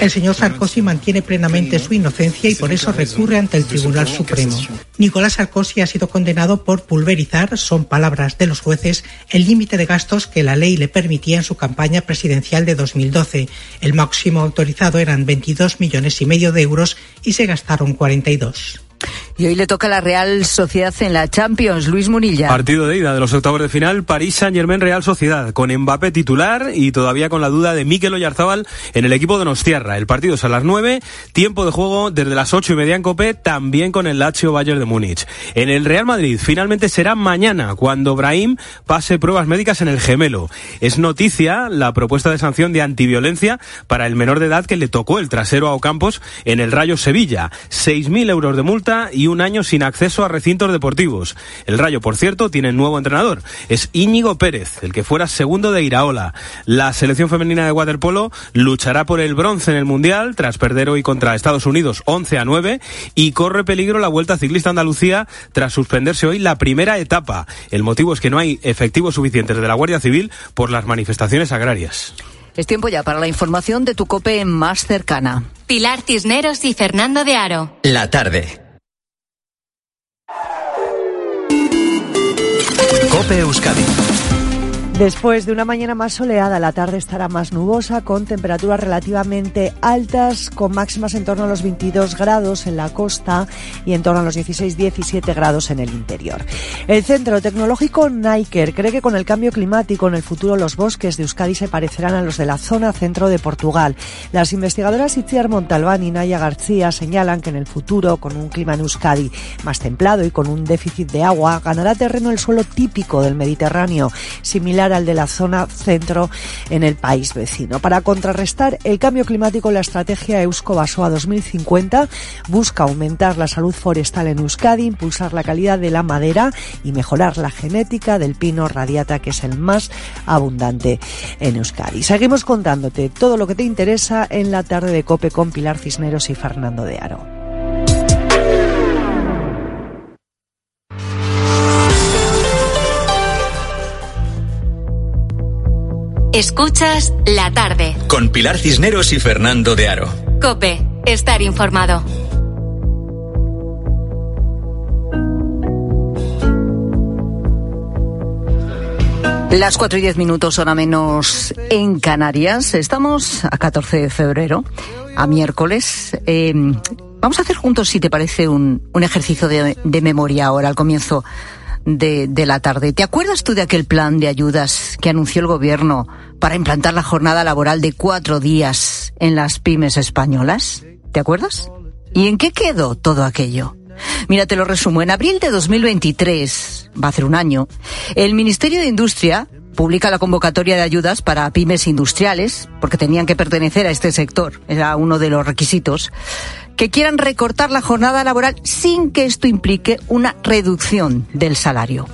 El señor Sarkozy mantiene plenamente su inocencia y por eso recurre ante el Tribunal Supremo. Nicolás Sarkozy ha sido condenado por pulverizar, son palabras de los jueces, el límite de gastos que la ley le permitía en su campaña presidencial de 2012. El máximo autorizado eran 22 millones y medio de euros y se gastaron 42. Y hoy le toca la Real Sociedad en la Champions, Luis Munilla. Partido de ida de los octavos de final, París Saint Germain Real Sociedad, con Mbappé titular y todavía con la duda de Mikel Oyarzábal en el equipo de Nostierra. El partido es a las 9, tiempo de juego desde las ocho y media en Copé, también con el Lazio Bayern de Múnich. En el Real Madrid finalmente será mañana cuando Brahim pase pruebas médicas en el gemelo. Es noticia la propuesta de sanción de antiviolencia para el menor de edad que le tocó el trasero a Ocampos en el Rayo Sevilla. 6.000 euros de multa y un año sin acceso a recintos deportivos. El Rayo, por cierto, tiene nuevo entrenador. Es Íñigo Pérez, el que fuera segundo de Iraola. La selección femenina de waterpolo luchará por el bronce en el Mundial tras perder hoy contra Estados Unidos 11 a 9 y corre peligro la Vuelta Ciclista Andalucía tras suspenderse hoy la primera etapa. El motivo es que no hay efectivos suficientes de la Guardia Civil por las manifestaciones agrarias. Es tiempo ya para la información de tu COPE más cercana. Pilar Cisneros y Fernando de Aro. La tarde. COPE Euskadi. Después de una mañana más soleada, la tarde estará más nubosa, con temperaturas relativamente altas, con máximas en torno a los 22 grados en la costa y en torno a los 16-17 grados en el interior. El Centro Tecnológico Niker cree que con el cambio climático en el futuro los bosques de Euskadi se parecerán a los de la zona centro de Portugal. Las investigadoras Itziar Montalbán y Naya García señalan que en el futuro, con un clima en Euskadi más templado y con un déficit de agua, ganará terreno el suelo típico del Mediterráneo, similar al de la zona centro en el país vecino. Para contrarrestar el cambio climático, la estrategia Eusko Basoa 2050 busca aumentar la salud forestal en Euskadi, impulsar la calidad de la madera y mejorar la genética del pino radiata, que es el más abundante en Euskadi. Seguimos contándote todo lo que te interesa en la tarde de Cope con Pilar Cisneros y Fernando de Aro. Escuchas la tarde. Con Pilar Cisneros y Fernando de Aro. Cope, estar informado. Las 4 y 10 minutos, hora menos en Canarias. Estamos a 14 de febrero, a miércoles. Eh, vamos a hacer juntos, si te parece, un, un ejercicio de, de memoria ahora, al comienzo de, la tarde. ¿Te acuerdas tú de aquel plan de ayudas que anunció el gobierno para implantar la jornada laboral de cuatro días en las pymes españolas? ¿Te acuerdas? ¿Y en qué quedó todo aquello? Mira, te lo resumo. En abril de 2023, va a ser un año, el Ministerio de Industria publica la convocatoria de ayudas para pymes industriales, porque tenían que pertenecer a este sector, era uno de los requisitos, que quieran recortar la jornada laboral sin que esto implique una reducción del salario.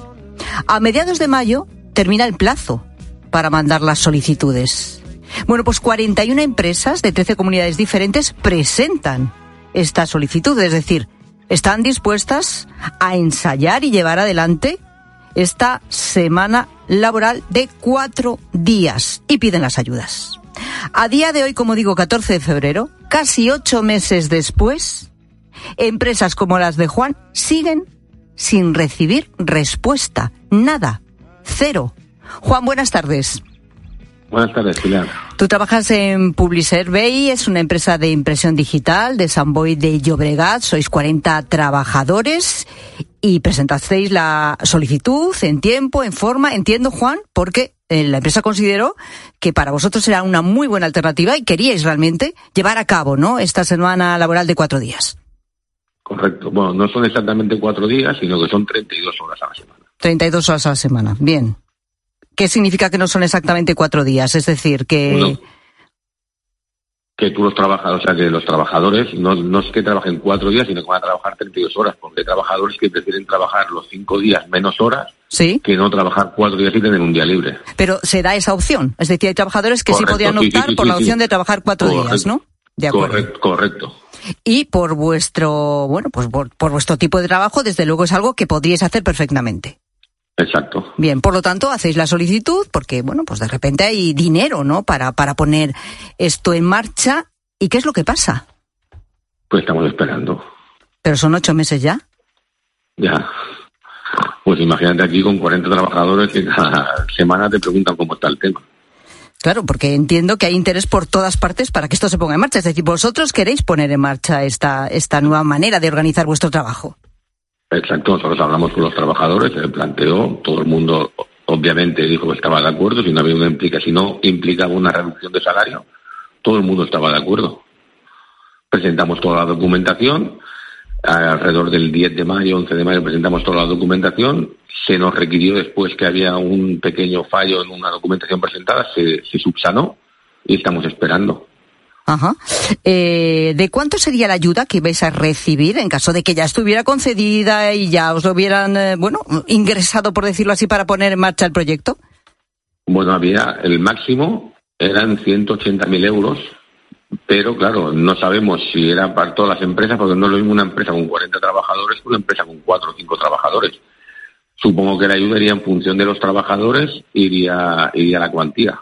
A mediados de mayo termina el plazo para mandar las solicitudes. Bueno, pues 41 empresas de 13 comunidades diferentes presentan esta solicitud, es decir, están dispuestas a ensayar y llevar adelante esta semana laboral de cuatro días y piden las ayudas. A día de hoy, como digo, 14 de febrero, casi ocho meses después, empresas como las de Juan siguen sin recibir respuesta. Nada. Cero. Juan, buenas tardes. Buenas tardes, Pilar. Tú trabajas en Publisurvey, es una empresa de impresión digital de San Boy de Llobregat. Sois 40 trabajadores y presentasteis la solicitud en tiempo, en forma, entiendo, Juan, porque eh, la empresa consideró que para vosotros era una muy buena alternativa y queríais realmente llevar a cabo ¿no? esta semana laboral de cuatro días. Correcto. Bueno, no son exactamente cuatro días, sino que son 32 horas a la semana. 32 horas a la semana. Bien. ¿Qué significa que no son exactamente cuatro días? Es decir, que que tú los trabajadores, o sea, que los trabajadores no, no es que trabajen cuatro días, sino que van a trabajar 32 horas, porque hay trabajadores que prefieren trabajar los cinco días menos horas que no trabajar cuatro días y tener un día libre. Pero se da esa opción, es decir, hay trabajadores que sí podían optar por la opción de trabajar cuatro días, ¿no? De acuerdo. Correcto, Y por vuestro, bueno, pues por, por vuestro tipo de trabajo, desde luego es algo que podríais hacer perfectamente. Exacto. Bien, por lo tanto, hacéis la solicitud porque, bueno, pues de repente hay dinero, ¿no? Para, para poner esto en marcha. ¿Y qué es lo que pasa? Pues estamos esperando. ¿Pero son ocho meses ya? Ya. Pues imagínate aquí con 40 trabajadores que cada semana te preguntan cómo está el tema. Claro, porque entiendo que hay interés por todas partes para que esto se ponga en marcha. Es decir, vosotros queréis poner en marcha esta, esta nueva manera de organizar vuestro trabajo. Exacto, nosotros hablamos con los trabajadores, se planteó, todo el mundo obviamente dijo que estaba de acuerdo, si no había una implica, si no implicaba una reducción de salario, todo el mundo estaba de acuerdo. Presentamos toda la documentación, alrededor del 10 de mayo, 11 de mayo presentamos toda la documentación, se nos requirió después que había un pequeño fallo en una documentación presentada, se, se subsanó y estamos esperando. Ajá. Eh, ¿De cuánto sería la ayuda que vais a recibir en caso de que ya estuviera concedida y ya os lo hubieran, eh, bueno, ingresado, por decirlo así, para poner en marcha el proyecto? Bueno, había el máximo, eran 180.000 euros, pero claro, no sabemos si era para todas las empresas, porque no es lo mismo una empresa con 40 trabajadores que una empresa con 4 o 5 trabajadores. Supongo que la ayuda iría en función de los trabajadores, iría, iría la cuantía.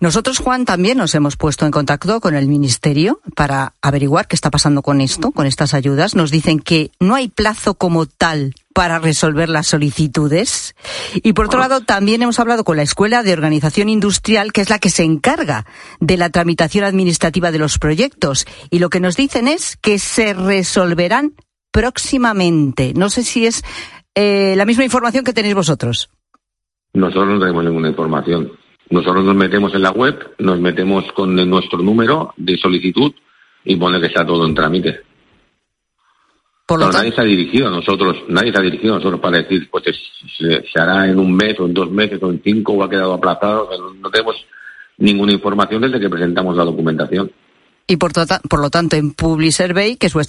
Nosotros, Juan, también nos hemos puesto en contacto con el Ministerio para averiguar qué está pasando con esto, con estas ayudas. Nos dicen que no hay plazo como tal para resolver las solicitudes. Y por otro lado, también hemos hablado con la Escuela de Organización Industrial, que es la que se encarga de la tramitación administrativa de los proyectos. Y lo que nos dicen es que se resolverán próximamente. No sé si es eh, la misma información que tenéis vosotros. Nosotros no tenemos ninguna información. Nosotros nos metemos en la web, nos metemos con nuestro número de solicitud y pone que está todo en trámite. Por lo Pero nadie se ha dirigido a nosotros, nadie se ha dirigido a nosotros para decir, pues se, se hará en un mes o en dos meses o en cinco o ha quedado aplazado. No, no tenemos ninguna información desde que presentamos la documentación. Y por, to- por lo tanto, en Publisurvey, que es vuestra